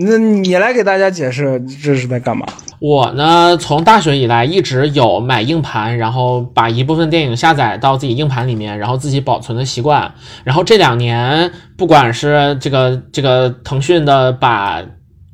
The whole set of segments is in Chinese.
那你来给大家解释这是在干嘛？我呢，从大学以来一直有买硬盘，然后把一部分电影下载到自己硬盘里面，然后自己保存的习惯。然后这两年，不管是这个这个腾讯的把。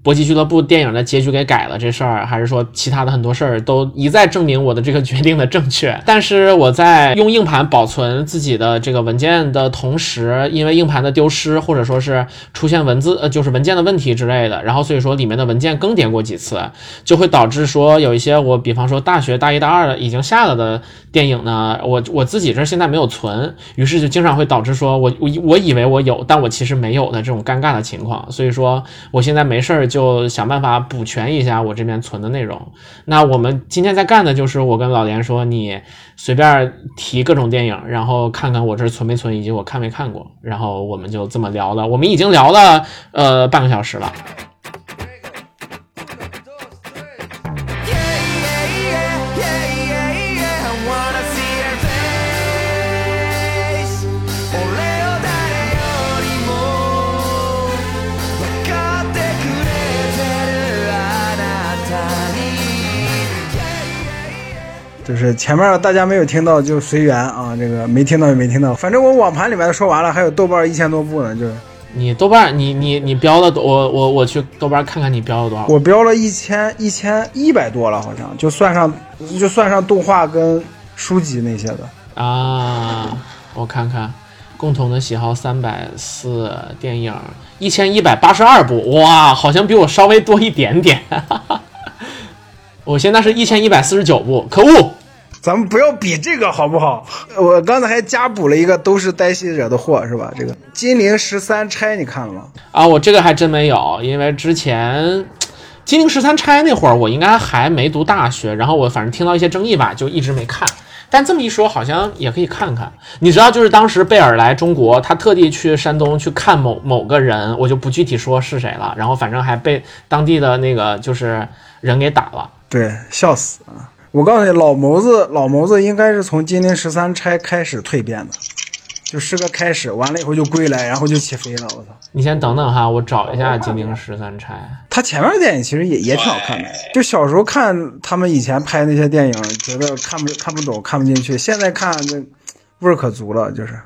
搏击俱乐部电影的结局给改了这事儿，还是说其他的很多事儿都一再证明我的这个决定的正确。但是我在用硬盘保存自己的这个文件的同时，因为硬盘的丢失或者说是出现文字呃就是文件的问题之类的，然后所以说里面的文件更迭过几次，就会导致说有一些我比方说大学大一大二已经下了的电影呢，我我自己这现在没有存，于是就经常会导致说我我我以为我有，但我其实没有的这种尴尬的情况。所以说我现在没事儿。就想办法补全一下我这边存的内容。那我们今天在干的就是我跟老连说，你随便提各种电影，然后看看我这存没存，以及我看没看过。然后我们就这么聊了，我们已经聊了呃半个小时了。就是前面大家没有听到就随缘啊，这个没听到也没听到，反正我网盘里面说完了，还有豆瓣一千多部呢，就是你豆瓣你你你标了多，我我我去豆瓣看看你标了多少，我标了一千一千一百多了，好像就算上就算上动画跟书籍那些的啊，我看看共同的喜好三百四，电影一千一百八十二部，哇，好像比我稍微多一点点。我现在是一千一百四十九部，可恶！咱们不要比这个好不好？我刚才还加补了一个，都是黛西惹的祸，是吧？这个《金陵十三钗》你看了吗？啊，我这个还真没有，因为之前《金陵十三钗》那会儿我应该还没读大学，然后我反正听到一些争议吧，就一直没看。但这么一说，好像也可以看看。你知道，就是当时贝尔来中国，他特地去山东去看某某个人，我就不具体说是谁了。然后反正还被当地的那个就是人给打了。对，笑死啊！我告诉你，老谋子，老谋子应该是从金陵十三钗开始蜕变的，就是个开始，完了以后就归来，然后就起飞了。我操！你先等等哈，我找一下金陵十三钗。他前面的电影其实也也挺好看的，就小时候看他们以前拍那些电影，觉得看不看不懂，看不进去。现在看那味儿可足了，就是。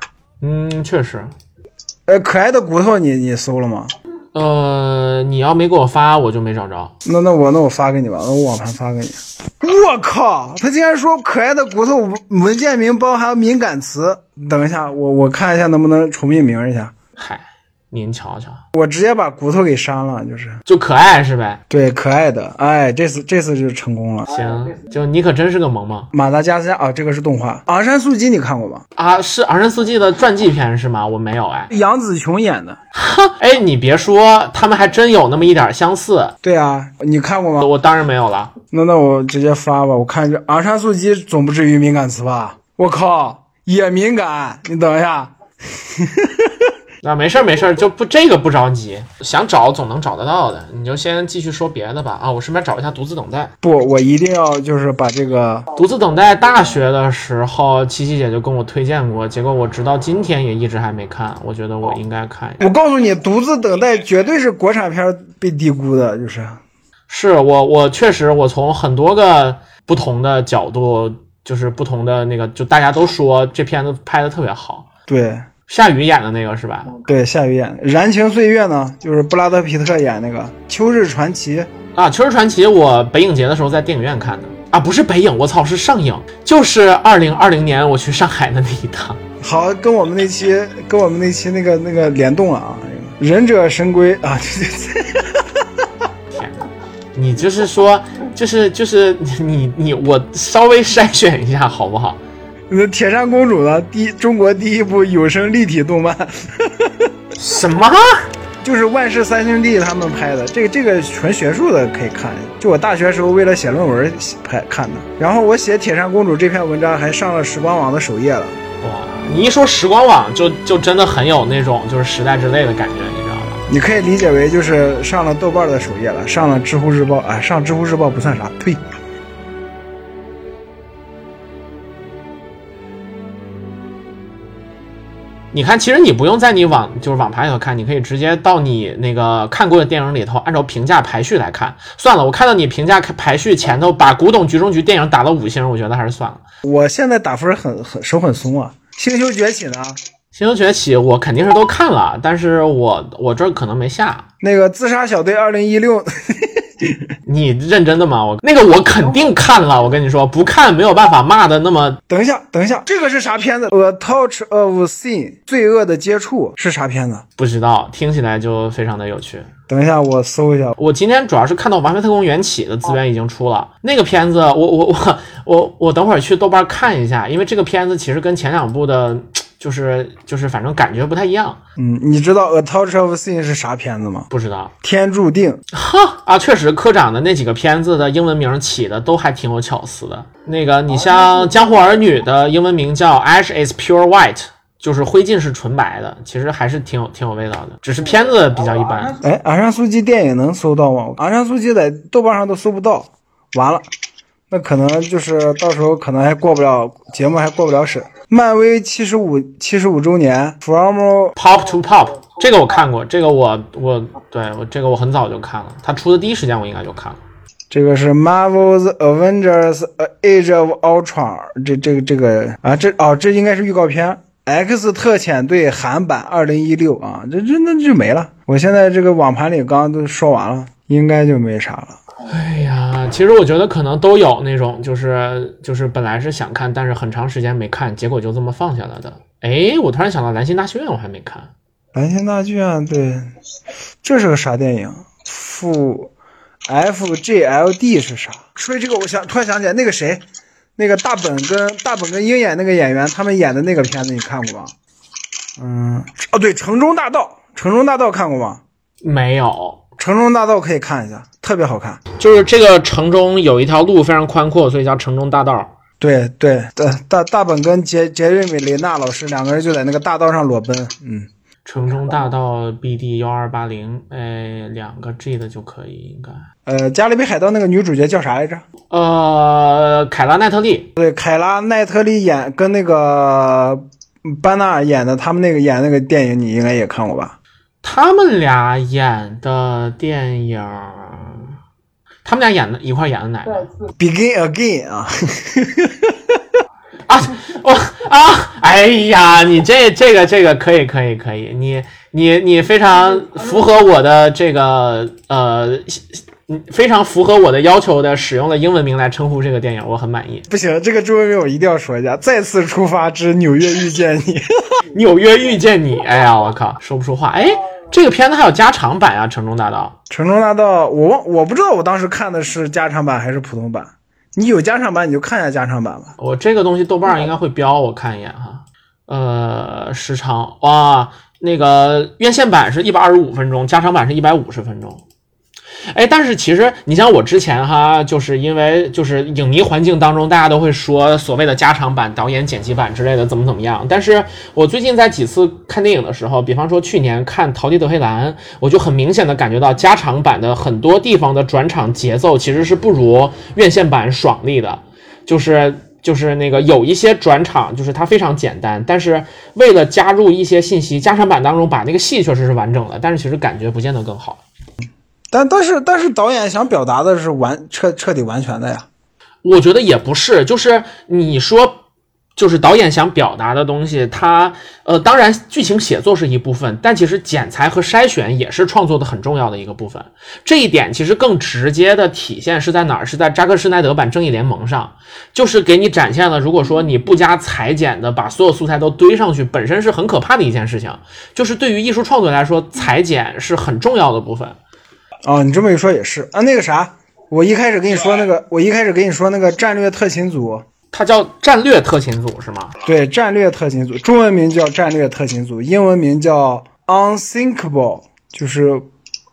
嗯，确实。呃，可爱的骨头，你你搜了吗？呃，你要没给我发，我就没找着。那那我那我发给你吧，那我网盘发给你。我靠，他竟然说可爱的骨头文件名包含敏感词。等一下，我我看一下能不能重命名一下。嗨。您瞧瞧，我直接把骨头给删了，就是就可爱是呗？对，可爱的，哎，这次这次就成功了。行，就你可真是个萌萌。马达加斯加啊，这个是动画。昂山素季你看过吗？啊，是昂山素季的传记片是吗？我没有哎。杨紫琼演的。哈，哎，你别说，他们还真有那么一点相似。对啊，你看过吗？我当然没有了。那那我直接发吧，我看这昂山素季总不至于敏感词吧？我靠，也敏感。你等一下。那没事儿没事儿，就不这个不着急，想找总能找得到的。你就先继续说别的吧。啊，我顺便找一下《独自等待》。不，我一定要就是把这个《独自等待》。大学的时候，七七姐就跟我推荐过，结果我直到今天也一直还没看。我觉得我应该看。我告诉你，《独自等待》绝对是国产片被低估的，就是。是我我确实我从很多个不同的角度，就是不同的那个，就大家都说这片子拍的特别好。对。夏雨演的那个是吧？对，夏雨演的《燃情岁月》呢，就是布拉德皮特演那个《秋日传奇》啊，《秋日传奇》我北影节的时候在电影院看的啊，不是北影，我操，是上影，就是二零二零年我去上海的那一趟。好，跟我们那期跟我们那期那个那个联动了啊，《忍者神龟》啊，对对对，天哪，你就是说，就是就是你你我稍微筛选一下好不好？那铁扇公主的第中国第一部有声立体动漫，什么？就是万氏三兄弟他们拍的，这个这个纯学术的可以看。就我大学时候为了写论文拍看的，然后我写铁扇公主这篇文章还上了时光网的首页了。哇，你一说时光网，就就真的很有那种就是时代之泪的感觉，你知道吗？你可以理解为就是上了豆瓣的首页了，上了知乎日报啊，上知乎日报不算啥，呸。你看，其实你不用在你网就是网盘里头看，你可以直接到你那个看过的电影里头，按照评价排序来看。算了，我看到你评价排序前头把《古董局中局》电影打了五星，我觉得还是算了。我现在打分很很手很松啊。星球崛起呢？星球崛起我肯定是都看了，但是我我这可能没下那个自杀小队二零一六。你认真的吗？我那个我肯定看了，我跟你说，不看没有办法骂的那么。等一下，等一下，这个是啥片子？A Touch of Sin，罪恶的接触是啥片子？不知道，听起来就非常的有趣。等一下，我搜一下。我今天主要是看到《完美特工缘起》的资源已经出了，那个片子，我我我我我等会儿去豆瓣看一下，因为这个片子其实跟前两部的。就是就是，反正感觉不太一样。嗯，你知道《A Touch of Sin》是啥片子吗？不知道。天注定。哈啊，确实，科长的那几个片子的英文名起的都还挺有巧思的。那个，你像《江湖儿女》的英文名叫《Ash is Pure White》，就是灰烬是纯白的，其实还是挺有挺有味道的。只是片子比较一般。哎，昂山素季电影能搜到吗？昂山素季在豆瓣上都搜不到。完了，那可能就是到时候可能还过不了节目，还过不了审。漫威七十五七十五周年，From Pop to Pop，这个我看过，这个我我对我这个我很早就看了，他出的第一时间我应该就看了。这个是 Marvel's Avengers Age of Ultron，这这个这个啊这哦这应该是预告片，X 特遣队韩版二零一六啊，这这那就没了。我现在这个网盘里刚刚都说完了，应该就没啥了。哎呀，其实我觉得可能都有那种，就是就是本来是想看，但是很长时间没看，结果就这么放下了的。哎，我突然想到《蓝星大剧院》，我还没看。蓝星大剧院，对，这是个啥电影？负 F G L D 是啥？说这个，我想突然想起来，那个谁，那个大本跟大本跟鹰眼那个演员，他们演的那个片子，你看过吗？嗯，哦，对，《城中大道》，《城中大道》看过吗？没有。城中大道可以看一下，特别好看。就是这个城中有一条路非常宽阔，所以叫城中大道。对对对，大大本跟杰杰瑞米雷纳老师两个人就在那个大道上裸奔。嗯，城中大道 BD 幺二八零，哎，两个 G 的就可以，应该。呃，加勒比海盗那个女主角叫啥来着？呃，凯拉奈特利。对，凯拉奈特利演跟那个班纳尔演的，他们那个演那个电影，你应该也看过吧？他们俩演的电影，他们俩演的一块演的哪个？Begin Again 啊！啊，我啊，哎呀，你这这个这个可以可以可以，你你你非常符合我的这个呃，非常符合我的要求的，使用了英文名来称呼这个电影，我很满意。不行，这个中文名我一定要说一下，《再次出发之纽约遇见你》。纽约遇见你，哎呀，我靠，说不出话。哎，这个片子还有加长版啊，《城中大道》。城中大道，我忘，我不知道我当时看的是加长版还是普通版。你有加长版，你就看一下加长版吧。我这个东西豆瓣上应该会标，我看一眼哈。呃，时长哇，那个院线版是一百二十五分钟，加长版是一百五十分钟。哎，但是其实你像我之前哈，就是因为就是影迷环境当中，大家都会说所谓的加长版、导演剪辑版之类的怎么怎么样。但是我最近在几次看电影的时候，比方说去年看《逃离德黑兰》，我就很明显的感觉到加长版的很多地方的转场节奏其实是不如院线版爽利的，就是就是那个有一些转场就是它非常简单，但是为了加入一些信息，加长版当中把那个戏确实是完整的，但是其实感觉不见得更好。但但是但是导演想表达的是完彻彻底完全的呀，我觉得也不是，就是你说，就是导演想表达的东西，他呃，当然剧情写作是一部分，但其实剪裁和筛选也是创作的很重要的一个部分。这一点其实更直接的体现是在哪儿？是在扎克施奈德版《正义联盟》上，就是给你展现了，如果说你不加裁剪的把所有素材都堆上去，本身是很可怕的一件事情。就是对于艺术创作来说，裁剪是很重要的部分。哦，你这么一说也是啊。那个啥，我一开始跟你说那个，我一开始跟你说那个战略特勤组，它叫战略特勤组是吗？对，战略特勤组，中文名叫战略特勤组，英文名叫 unthinkable，就是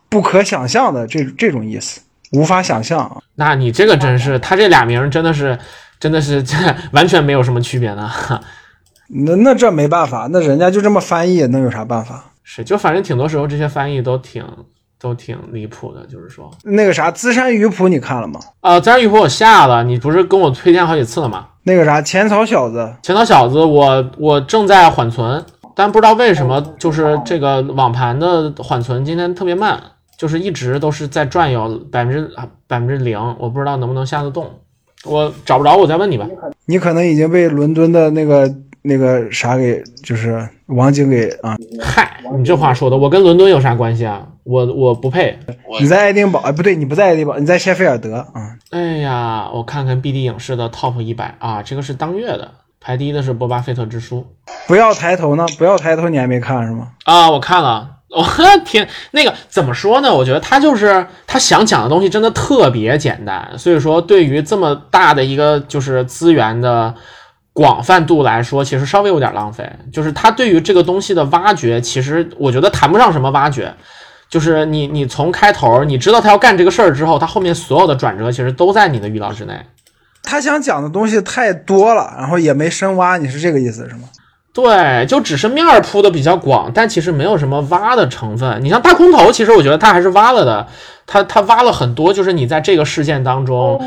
不可想象的这这种意思，无法想象。那你这个真是，他这俩名真的是，真的是这完全没有什么区别呢。那那这没办法，那人家就这么翻译，能有啥办法？是，就反正挺多时候这些翻译都挺。都挺离谱的，就是说那个啥《资山鱼谱》你看了吗？啊，《资山鱼谱》我下了，你不是跟我推荐好几次了吗？那个啥《浅草小子》，浅草小子，我我正在缓存。但不知道为什么，就是这个网盘的缓存今天特别慢，就是一直都是在转悠百分之百分之零，我不知道能不能下得动。我找不着，我再问你吧。你可能已经被伦敦的那个那个啥给，就是网警给啊。嗨，你这话说的，我跟伦敦有啥关系啊？我我不配。你在爱丁堡？哎，不对，你不在爱丁堡，你在谢菲尔德啊。哎呀，我看看 BD 影视的 Top 一百啊，这个是当月的，排第一的是《波巴菲特之书》。不要抬头呢？不要抬头，你还没看是吗？啊，我看了。我天，那个怎么说呢？我觉得他就是他想讲的东西真的特别简单，所以说对于这么大的一个就是资源的广泛度来说，其实稍微有点浪费。就是他对于这个东西的挖掘，其实我觉得谈不上什么挖掘，就是你你从开头你知道他要干这个事儿之后，他后面所有的转折其实都在你的预料之内。他想讲的东西太多了，然后也没深挖，你是这个意思是吗？对，就只是面儿铺的比较广，但其实没有什么挖的成分。你像大空头，其实我觉得他还是挖了的，他他挖了很多，就是你在这个事件当中，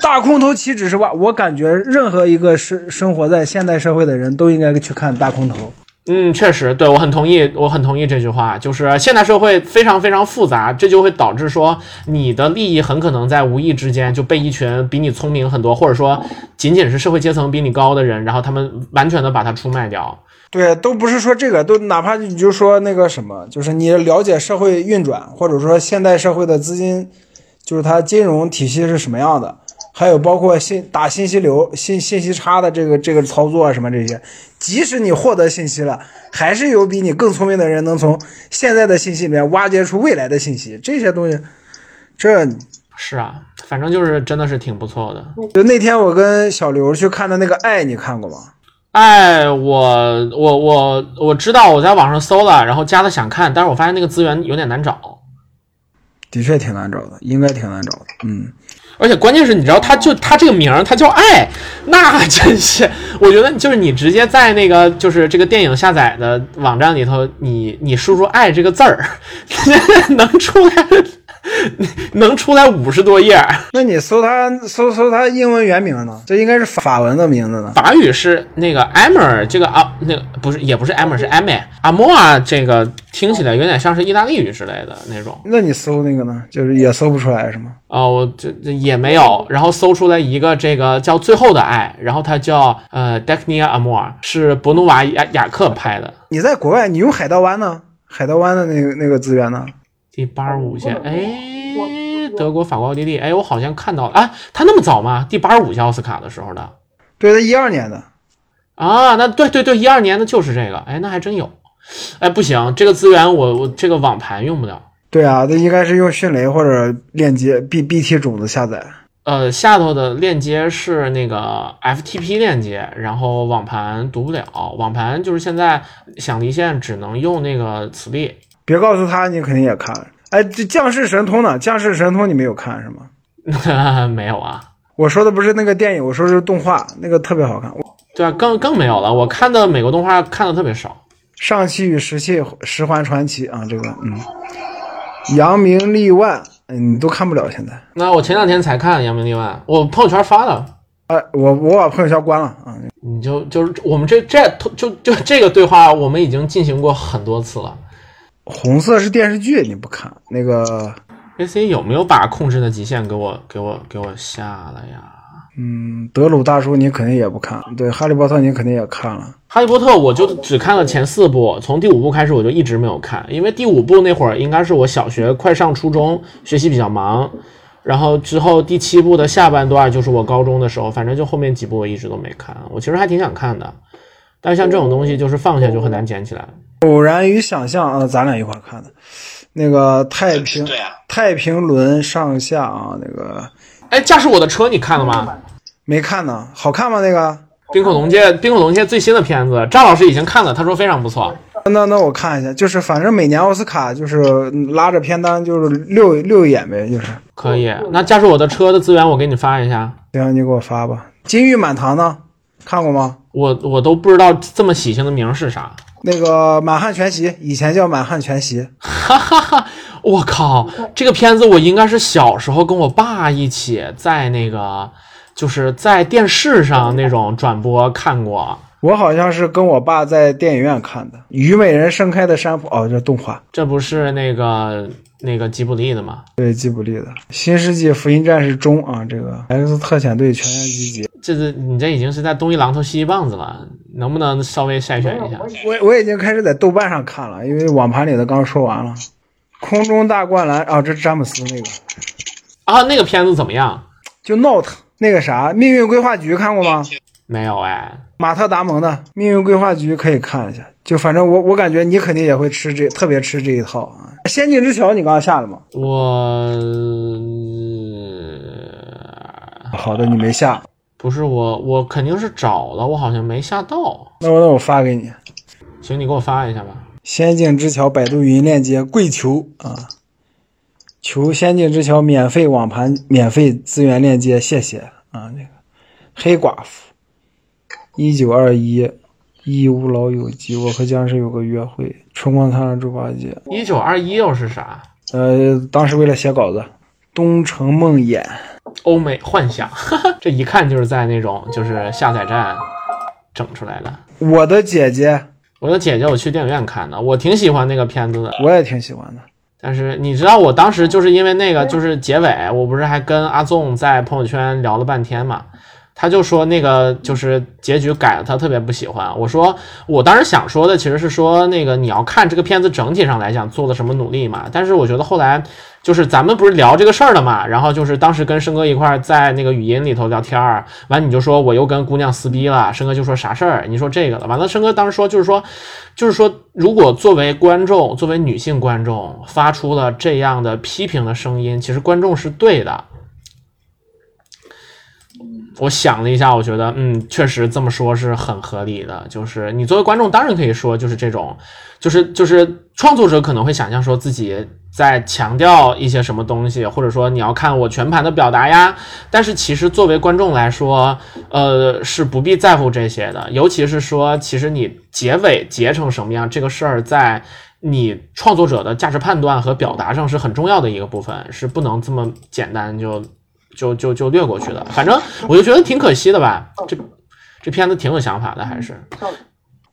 大空头岂止是挖？我感觉任何一个生生活在现代社会的人都应该去看大空头。嗯，确实，对我很同意，我很同意这句话，就是现代社会非常非常复杂，这就会导致说你的利益很可能在无意之间就被一群比你聪明很多，或者说仅仅是社会阶层比你高的人，然后他们完全的把它出卖掉。对，都不是说这个，都哪怕你就说那个什么，就是你了解社会运转，或者说现代社会的资金，就是它金融体系是什么样的。还有包括信打信息流、信信息差的这个这个操作啊，什么这些，即使你获得信息了，还是有比你更聪明的人能从现在的信息里面挖掘出未来的信息。这些东西，这是啊，反正就是真的是挺不错的。就那天我跟小刘去看的那个《爱》，你看过吗？爱，我我我我知道，我在网上搜了，然后加了想看，但是我发现那个资源有点难找。的确挺难找的，应该挺难找的，嗯。而且关键是，你知道，他就他这个名儿，他叫爱，那真是，我觉得就是你直接在那个就是这个电影下载的网站里头，你你输入“爱”这个字儿，能出来。能出来五十多页，那你搜它搜搜它英文原名呢？这应该是法文的名字呢。法语是那个 Amer，这个啊，那个不是也不是 Amer，是 a m 阿莫啊，这个听起来有点像是意大利语之类的那种。那你搜那个呢？就是也搜不出来是吗？哦，我这这也没有。然后搜出来一个这个叫《最后的爱》，然后它叫呃 d e c n i a Amor，是博努瓦雅雅克拍的。你在国外，你用海盗湾呢？海盗湾的那个那个资源呢？第八十五线，哎，德国、法国、奥地利，哎，我好像看到了，啊，他那么早吗？第八十五届奥斯卡的时候的，对，他一二年的，啊，那对对对，一二年的就是这个，哎，那还真有，哎，不行，这个资源我我这个网盘用不了，对啊，那应该是用迅雷或者链接 B B T 种子下载，呃，下头的链接是那个 F T P 链接，然后网盘读不了，网盘就是现在想离线只能用那个磁力。别告诉他，你肯定也看了。哎，这《降世神通》呢？《降世神通》你没有看是吗？没有啊。我说的不是那个电影，我说是动画，那个特别好看。对啊，更更没有了。我看的美国动画看的特别少。上汽与石器十环传奇啊，这个嗯，扬名立万，你都看不了现在。那我前两天才看扬名立万，我朋友圈发了。哎，我我把朋友圈关了啊。你就就是我们这这就就这个对话，我们已经进行过很多次了。红色是电视剧，你不看那个？A C 有没有把《控制的极限》给我给我给我下了呀？嗯，德鲁大叔你肯定也不看，对，《哈利波特》你肯定也看了，《哈利波特》我就只看了前四部，从第五部开始我就一直没有看，因为第五部那会儿应该是我小学快上初中，学习比较忙，然后之后第七部的下半段就是我高中的时候，反正就后面几部我一直都没看，我其实还挺想看的，但是像这种东西就是放下就很难捡起来。偶然与想象啊，咱俩一块看的，那个太平太平轮上下啊，那个，哎，驾驶我的车你看了吗？没看呢，好看吗？那个冰口龙界，冰口龙界最新的片子，张老师已经看了，他说非常不错。那那我看一下，就是反正每年奥斯卡就是拉着片单就是溜溜一眼呗，就是可以。那驾驶我的车的资源我给你发一下，行，你给我发吧。金玉满堂呢？看过吗？我我都不知道这么喜庆的名是啥。那个《满汉全席》以前叫《满汉全席》，哈哈哈！我靠，这个片子我应该是小时候跟我爸一起在那个，就是在电视上那种转播看过。我好像是跟我爸在电影院看的《虞美人盛开的山坡》，哦，这动画，这不是那个那个吉卜力的嘛？对，吉卜力的《新世纪福音战士中》啊，这个 X 特遣队全员集结。这是你这已经是在东一榔头西一棒子了，能不能稍微筛选一下？我我已经开始在豆瓣上看了，因为网盘里的刚说完了。空中大灌篮啊，这是詹姆斯那个啊，那个片子怎么样？就 Note 那个啥，命运规划局看过吗？没有哎，马特达蒙的《命运规划局》可以看一下。就反正我我感觉你肯定也会吃这特别吃这一套啊。《仙境之桥》你刚刚下了吗？我好的，你没下。不是我，我肯定是找了，我好像没下到。那我那我发给你。行，你给我发一下吧。仙境之桥百度云链接，跪求啊！求仙境之桥免费网盘、免费资源链接，谢谢啊！那个黑寡妇，一九二一，义乌老友记，我和僵尸有个约会，春光灿烂猪八戒。一九二一又是啥？呃，当时为了写稿子，东城梦魇，欧美幻想，这一看就是在那种就是下载站整出来的。我的姐姐。我的姐姐，我去电影院看的，我挺喜欢那个片子的，我也挺喜欢的。但是你知道，我当时就是因为那个，就是结尾，我不是还跟阿纵在朋友圈聊了半天嘛？他就说那个就是结局改了，他特别不喜欢。我说，我当时想说的其实是说那个你要看这个片子整体上来讲做了什么努力嘛。但是我觉得后来。就是咱们不是聊这个事儿了嘛，然后就是当时跟申哥一块在那个语音里头聊天儿，完你就说我又跟姑娘撕逼了，申哥就说啥事儿？你说这个了，完了申哥当时说就是说，就是说如果作为观众，作为女性观众发出了这样的批评的声音，其实观众是对的。我想了一下，我觉得嗯，确实这么说是很合理的。就是你作为观众，当然可以说就是这种，就是就是创作者可能会想象说自己。在强调一些什么东西，或者说你要看我全盘的表达呀。但是其实作为观众来说，呃，是不必在乎这些的。尤其是说，其实你结尾结成什么样，这个事儿在你创作者的价值判断和表达上是很重要的一个部分，是不能这么简单就就就就略过去的。反正我就觉得挺可惜的吧。这这片子挺有想法的，还是。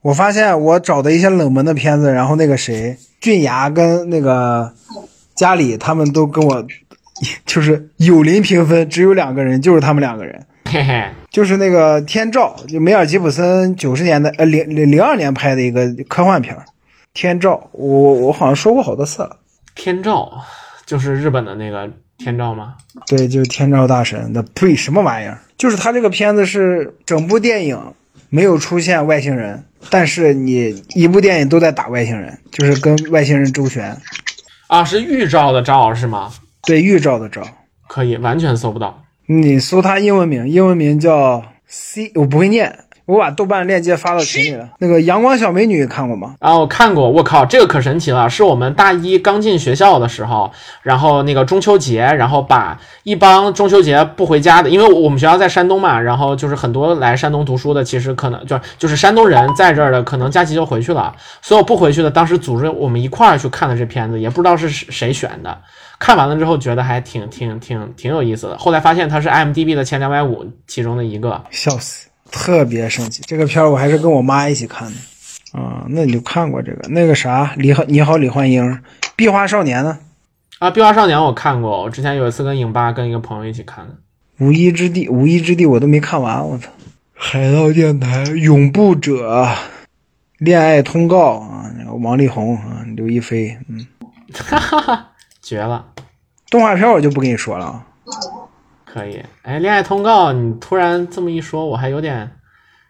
我发现我找的一些冷门的片子，然后那个谁，俊牙跟那个家里他们都跟我，就是有邻评分，只有两个人，就是他们两个人，嘿嘿，就是那个《天照》，就梅尔吉普森九十年代呃零零零二年拍的一个科幻片，《天照》，我我好像说过好多次了，《天照》就是日本的那个天照吗？对，就是天照大神的，呸，什么玩意儿？就是他这个片子是整部电影没有出现外星人。但是你一部电影都在打外星人，就是跟外星人周旋，啊，是预兆的兆是吗？对，预兆的兆，可以完全搜不到。你搜他英文名，英文名叫 C，我不会念。我把豆瓣链接发到群里了。那个阳光小美女看过吗？啊，我看过。我靠，这个可神奇了！是我们大一刚进学校的时候，然后那个中秋节，然后把一帮中秋节不回家的，因为我们学校在山东嘛，然后就是很多来山东读书的，其实可能就就是山东人在这儿的，可能假期就回去了。所有不回去的，当时组织我们一块儿去看的这片子，也不知道是谁选的。看完了之后觉得还挺挺挺挺有意思的。后来发现它是 IMDB 的前两百五其中的一个，笑死。特别生气，这个片儿我还是跟我妈一起看的，啊，那你就看过这个那个啥李你好李焕英，壁花少年呢？啊，壁花少年我看过，我之前有一次跟影吧跟一个朋友一起看的。无依之地，无依之地我都没看完，我操！海盗电台，永不者，恋爱通告啊，王力宏啊，刘亦菲，嗯，哈哈哈，绝了！动画片我就不跟你说了啊。可以，哎，恋爱通告，你突然这么一说，我还有点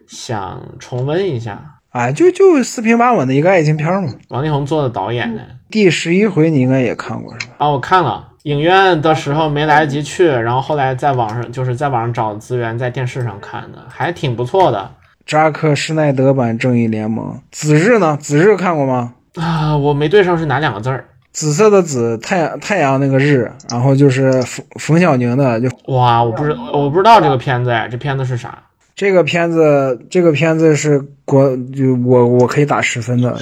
想重温一下。哎，就就四平八稳的一个爱情片嘛。王力宏做的导演的。第十一回你应该也看过是吧？啊，我看了，影院的时候没来得及去，然后后来在网上就是在网上找资源，在电视上看的，还挺不错的。扎克施奈德版《正义联盟》，子日呢？子日看过吗？啊，我没对上是哪两个字儿。紫色的紫，太阳太阳那个日，然后就是冯冯小宁的，就哇，我不知我不知道这个片子哎，这片子是啥？这个片子这个片子是国就我我可以打十分的。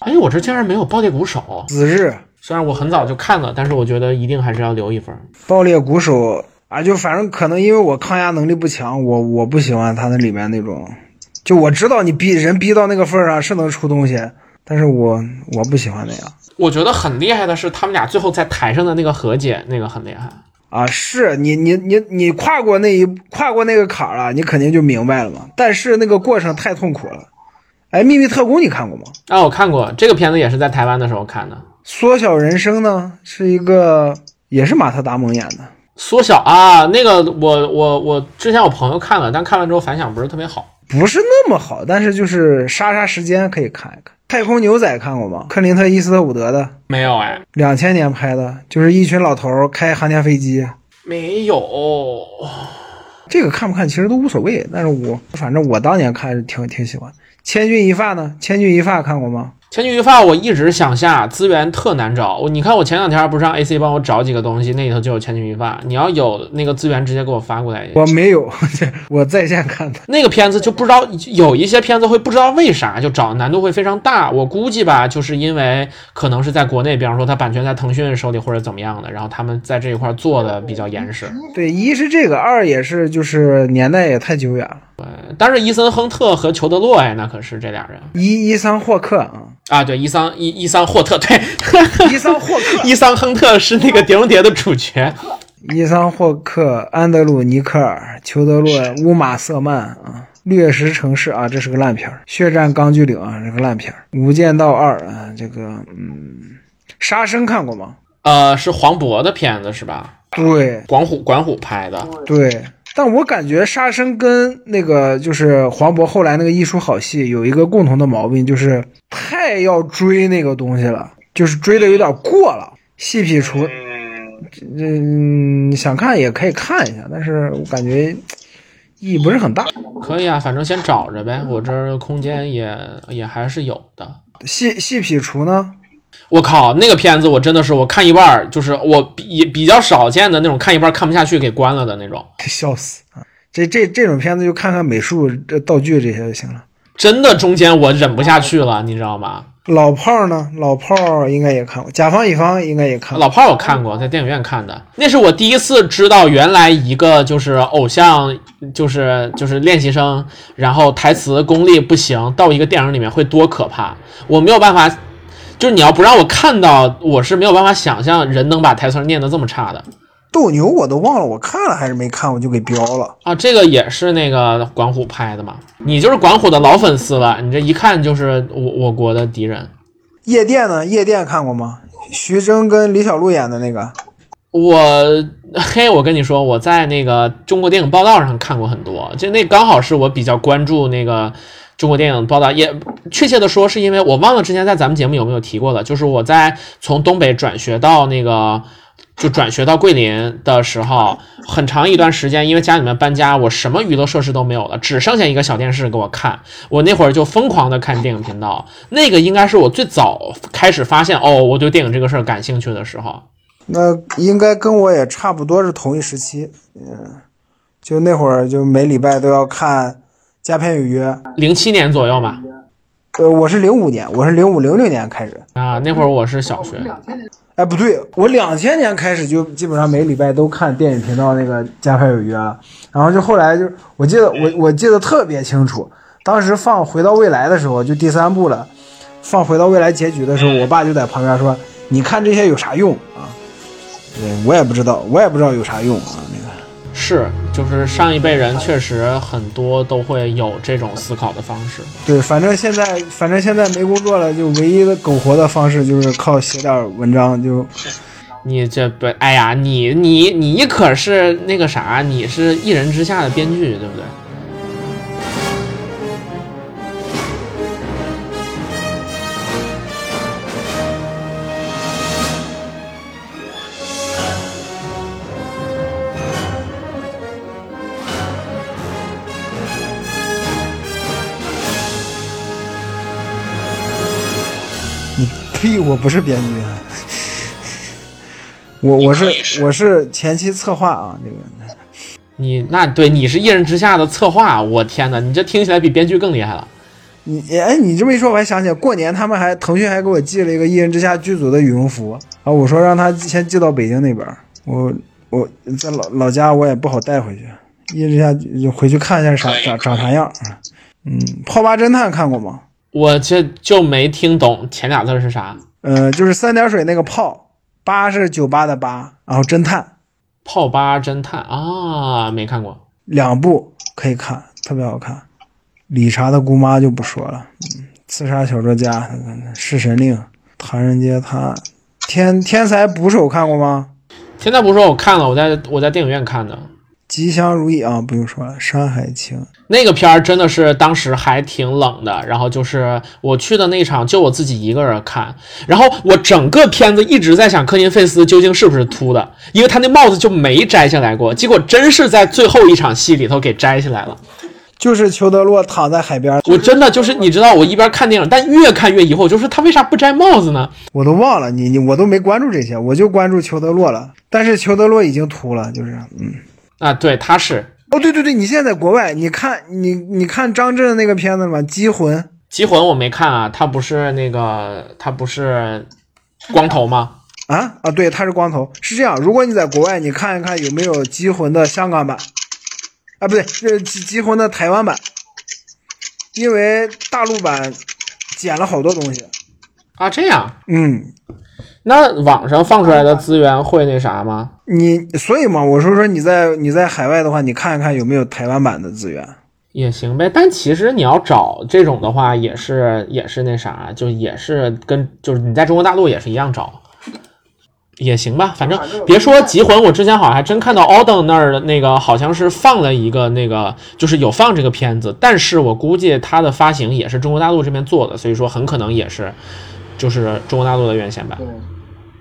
哎，我这竟然没有爆裂鼓手。紫日，虽然我很早就看了，但是我觉得一定还是要留一分。爆裂鼓手啊，就反正可能因为我抗压能力不强，我我不喜欢他那里面那种。就我知道你逼人逼到那个份儿上是能出东西，但是我我不喜欢那样我觉得很厉害的是他们俩最后在台上的那个和解，那个很厉害。啊。是你你你你跨过那一跨过那个坎儿了，你肯定就明白了嘛。但是那个过程太痛苦了。哎，《秘密特工》你看过吗？啊，我看过这个片子，也是在台湾的时候看的。缩小人生呢，是一个也是马特·达蒙演的。缩小啊，那个我我我之前我朋友看了，但看完之后反响不是特别好。不是那么好，但是就是杀杀时间可以看一看。太空牛仔看过吗？克林特·伊斯特伍德的，没有哎，两千年拍的，就是一群老头儿开航天飞机。没有。这个看不看其实都无所谓，但是我反正我当年看是挺挺喜欢。千钧一发呢？千钧一发看过吗？千钧一发，我一直想下，资源特难找。我你看，我前两天不是让 AC 帮我找几个东西，那里头就有千钧一发。你要有那个资源，直接给我发过来。我没有，我在线看的。那个片子就不知道有一些片子会不知道为啥就找难度会非常大。我估计吧，就是因为可能是在国内，比方说它版权在腾讯手里或者怎么样的，然后他们在这一块做的比较严实。对，一是这个，二也是就是年代也太久远了。对，但是伊森亨特和裘德洛，哎，那可是这俩人伊伊桑霍克啊，啊。对，伊桑伊伊桑霍特，对，伊桑霍克，伊桑亨特是那个《碟中谍》的主角。伊桑霍克、安德鲁·尼克尔、裘德洛、乌玛·瑟曼啊，《掠食城市》啊，这是个烂片儿，《血战钢锯岭》啊，这个烂片儿，《无间道二》啊，这个嗯，杀生看过吗？呃，是黄渤的片子是吧？对管虎管虎拍的。对，但我感觉杀生跟那个就是黄渤后来那个一出好戏有一个共同的毛病，就是太要追那个东西了，就是追的有点过了。细品除，嗯，想看也可以看一下，但是我感觉意义不是很大。可以啊，反正先找着呗，我这儿空间也也还是有的。细细品除呢？我靠，那个片子我真的是我看一半儿，就是我比比较少见的那种看一半儿看不下去给关了的那种。笑死啊！这这这种片子就看看美术、这道具这些就行了。真的中间我忍不下去了，你知道吗？老炮儿呢？老炮儿应该也看过，甲方乙方应该也看过。老炮儿我看过，在电影院看的，那是我第一次知道原来一个就是偶像，就是就是练习生，然后台词功力不行，到一个电影里面会多可怕。我没有办法，就是你要不让我看到，我是没有办法想象人能把台词念得这么差的斗牛我都忘了我看了还是没看，我就给标了。啊！这个也是那个管虎拍的嘛？你就是管虎的老粉丝了，你这一看就是我我国的敌人。夜店呢？夜店看过吗？徐峥跟李小璐演的那个。我嘿，我跟你说，我在那个中国电影报道上看过很多，就那刚好是我比较关注那个中国电影报道，也确切的说，是因为我忘了之前在咱们节目有没有提过了，就是我在从东北转学到那个。就转学到桂林的时候，很长一段时间，因为家里面搬家，我什么娱乐设施都没有了，只剩下一个小电视给我看。我那会儿就疯狂的看电影频道，那个应该是我最早开始发现哦，我对电影这个事儿感兴趣的时候。那应该跟我也差不多是同一时期。嗯，就那会儿就每礼拜都要看《佳片有约》。零七年左右吧，呃，我是零五年，我是零五零六年开始。啊，那会儿我是小学。哎，不对，我两千年开始就基本上每礼拜都看电影频道那个《佳片有约》，然后就后来就我记得我我记得特别清楚，当时放《回到未来》的时候，就第三部了，放《回到未来》结局的时候，我爸就在旁边说：“你看这些有啥用啊？”对我也不知道，我也不知道有啥用啊，那个。是，就是上一辈人确实很多都会有这种思考的方式。对，反正现在反正现在没工作了，就唯一的苟活的方式就是靠写点文章，就你这不，哎呀，你你你可是那个啥，你是一人之下的编剧，对不对？呸！我不是编剧，啊，我我是我是前期策划啊，这个。你那对你是一人之下的策划，我天哪，你这听起来比编剧更厉害了。你哎，你这么一说，我还想起来，过年他们还腾讯还给我寄了一个一人之下剧组的羽绒服啊，我说让他先寄到北京那边，我我在老老家我也不好带回去，一人之下就回去看一下啥长长啥样啊。嗯，泡吧侦探看过吗？我这就没听懂前俩字是啥。呃，就是三点水那个泡，八是酒吧的八，然后侦探泡吧侦探啊，没看过。两部可以看，特别好看。理查的姑妈就不说了，嗯，刺杀小说家、弑神令、唐人街探案、天天才捕手看过吗？天才捕手我看了，我在我在电影院看的。吉祥如意啊，不用说了，《山海情》那个片儿真的是当时还挺冷的，然后就是我去的那场就我自己一个人看，然后我整个片子一直在想科林费斯究竟是不是秃的，因为他那帽子就没摘下来过，结果真是在最后一场戏里头给摘下来了。就是裘德洛躺在海边，我真的就是你知道，我一边看电影，但越看越疑惑，就是他为啥不摘帽子呢？我都忘了你你我都没关注这些，我就关注裘德洛了。但是裘德洛已经秃了，就是嗯啊，对，他是哦，对对对，你现在在国外，你看你你看张震的那个片子吗？机魂，机魂我没看啊，他不是那个他不是光头吗？啊啊，对，他是光头。是这样，如果你在国外，你看一看有没有机魂的香港版。啊，不对，是机机魂的台湾版，因为大陆版剪了好多东西啊。这样，嗯，那网上放出来的资源会那啥吗？你所以嘛，我说说你在你在海外的话，你看一看有没有台湾版的资源也行呗。但其实你要找这种的话，也是也是那啥，就也是跟就是你在中国大陆也是一样找。也行吧，反正别说《极魂》，我之前好像还真看到 Auden 那儿的那个，好像是放了一个那个，就是有放这个片子，但是我估计它的发行也是中国大陆这边做的，所以说很可能也是，就是中国大陆的院线版。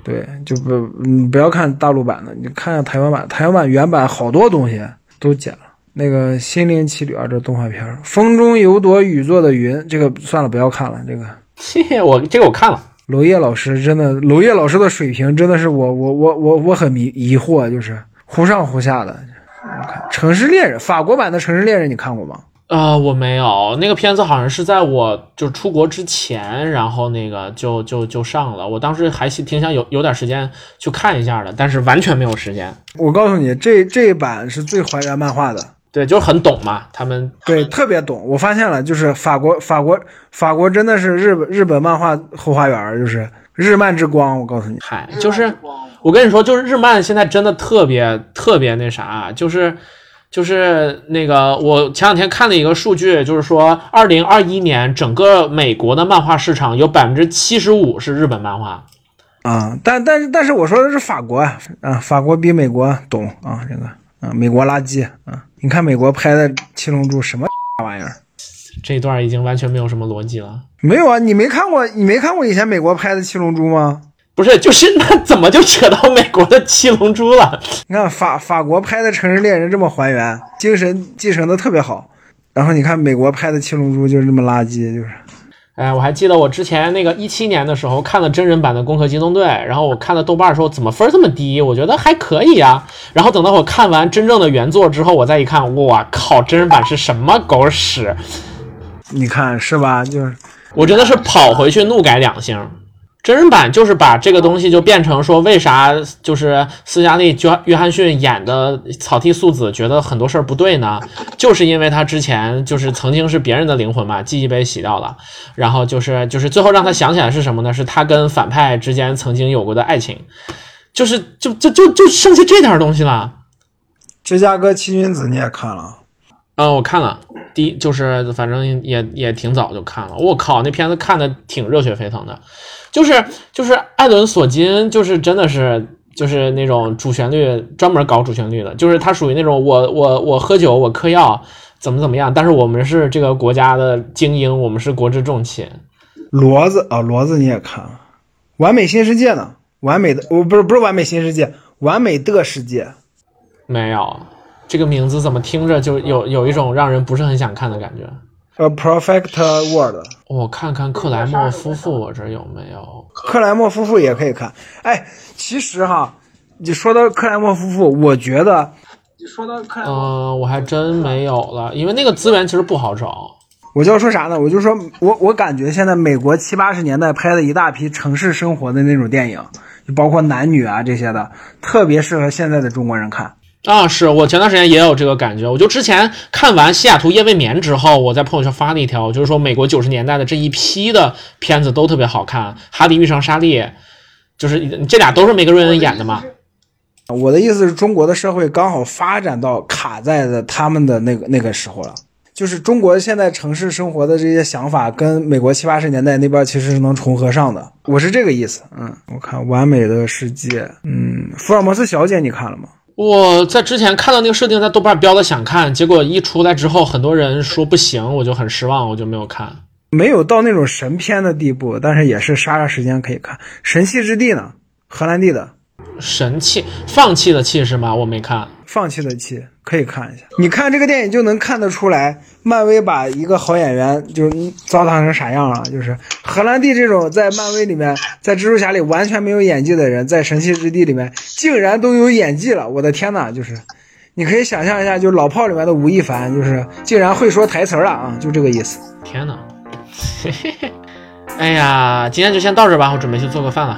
对，就不嗯不要看大陆版的，你看下台湾版，台湾版原版好多东西都剪了。那个《心灵奇旅》啊，这动画片，《风中有朵雨做的云》，这个算了，不要看了。这个，谢谢我这个我看了。娄烨老师真的，娄烨老师的水平真的是我我我我我很迷疑惑，就是忽上忽下的。我看《城市猎人》法国版的《城市猎人》，你看过吗？啊，我没有。那个片子好像是在我就出国之前，然后那个就就就上了。我当时还挺想有有点时间去看一下的，但是完全没有时间。我告诉你，这这一版是最还原漫画的。对，就是很懂嘛，他们对特别懂。我发现了，就是法国，法国，法国真的是日本日本漫画后花园，就是日漫之光。我告诉你，嗨，就是我跟你说，就是日漫现在真的特别特别那啥，就是就是那个我前两天看了一个数据，就是说二零二一年整个美国的漫画市场有百分之七十五是日本漫画啊，但但是但是我说的是法国啊，啊，法国比美国懂啊，这个啊，美国垃圾啊。你看美国拍的《七龙珠》什么 玩意儿？这一段已经完全没有什么逻辑了。没有啊，你没看过？你没看过以前美国拍的《七龙珠》吗？不是，就是那怎么就扯到美国的《七龙珠》了？你看法法国拍的《城市猎人》这么还原，精神继承的特别好，然后你看美国拍的《七龙珠》就是这么垃圾，就是。哎，我还记得我之前那个一七年的时候看了真人版的《攻壳机动队》，然后我看了豆瓣的时候，怎么分这么低？我觉得还可以啊。然后等到我看完真正的原作之后，我再一看，我靠，真人版是什么狗屎？你看是吧？就是我真的是跑回去怒改两星。真人版就是把这个东西就变成说，为啥就是斯嘉丽·约翰逊演的草剃素子觉得很多事儿不对呢？就是因为他之前就是曾经是别人的灵魂嘛，记忆被洗掉了，然后就是就是最后让他想起来是什么呢？是他跟反派之间曾经有过的爱情，就是就就就就剩下这点东西了。芝加哥七君子你也看了？嗯，我看了，第一就是反正也也挺早就看了。我靠，那片子看的挺热血沸腾的。就是就是艾伦索金，就是真的是就是那种主旋律专门搞主旋律的，就是他属于那种我我我喝酒我嗑药怎么怎么样，但是我们是这个国家的精英，我们是国之重器。骡子啊，骡子你也看了？完美新世界呢？完美的我不是不是完美新世界，完美的世界没有这个名字怎么听着就有有一种让人不是很想看的感觉。A Perfect World，我看看克莱默夫妇，我这有没有？克莱默夫妇也可以看。哎，其实哈，你说到克莱默夫妇，我觉得，你说到克莱，嗯，我还真没有了，因为那个资源其实不好找。我就要说啥呢？我就说我我感觉现在美国七八十年代拍的一大批城市生活的那种电影，就包括男女啊这些的，特别适合现在的中国人看。啊，是我前段时间也有这个感觉。我就之前看完《西雅图夜未眠》之后，我在朋友圈发了一条，就是说美国九十年代的这一批的片子都特别好看，《哈利遇上莎莉》，就是这俩都是梅格瑞恩演的嘛。我的意思是中国的社会刚好发展到卡在的他们的那个那个时候了，就是中国现在城市生活的这些想法跟美国七八十年代那边其实是能重合上的。我是这个意思。嗯，我看《完美的世界》，嗯，《福尔摩斯小姐》你看了吗？我在之前看到那个设定在豆瓣标的想看，结果一出来之后，很多人说不行，我就很失望，我就没有看。没有到那种神片的地步，但是也是杀杀时间可以看。《神器之地》呢？荷兰弟的。神器，放弃的弃是吗？我没看，放弃的弃可以看一下。你看这个电影就能看得出来，漫威把一个好演员就糟蹋成啥样了。就是荷兰弟这种在漫威里面，在蜘蛛侠里完全没有演技的人，在神器之地里面竟然都有演技了。我的天呐，就是你可以想象一下，就是老炮里面的吴亦凡，就是竟然会说台词了啊，就这个意思。天呐，嘿嘿嘿，哎呀，今天就先到这吧，我准备去做个饭了。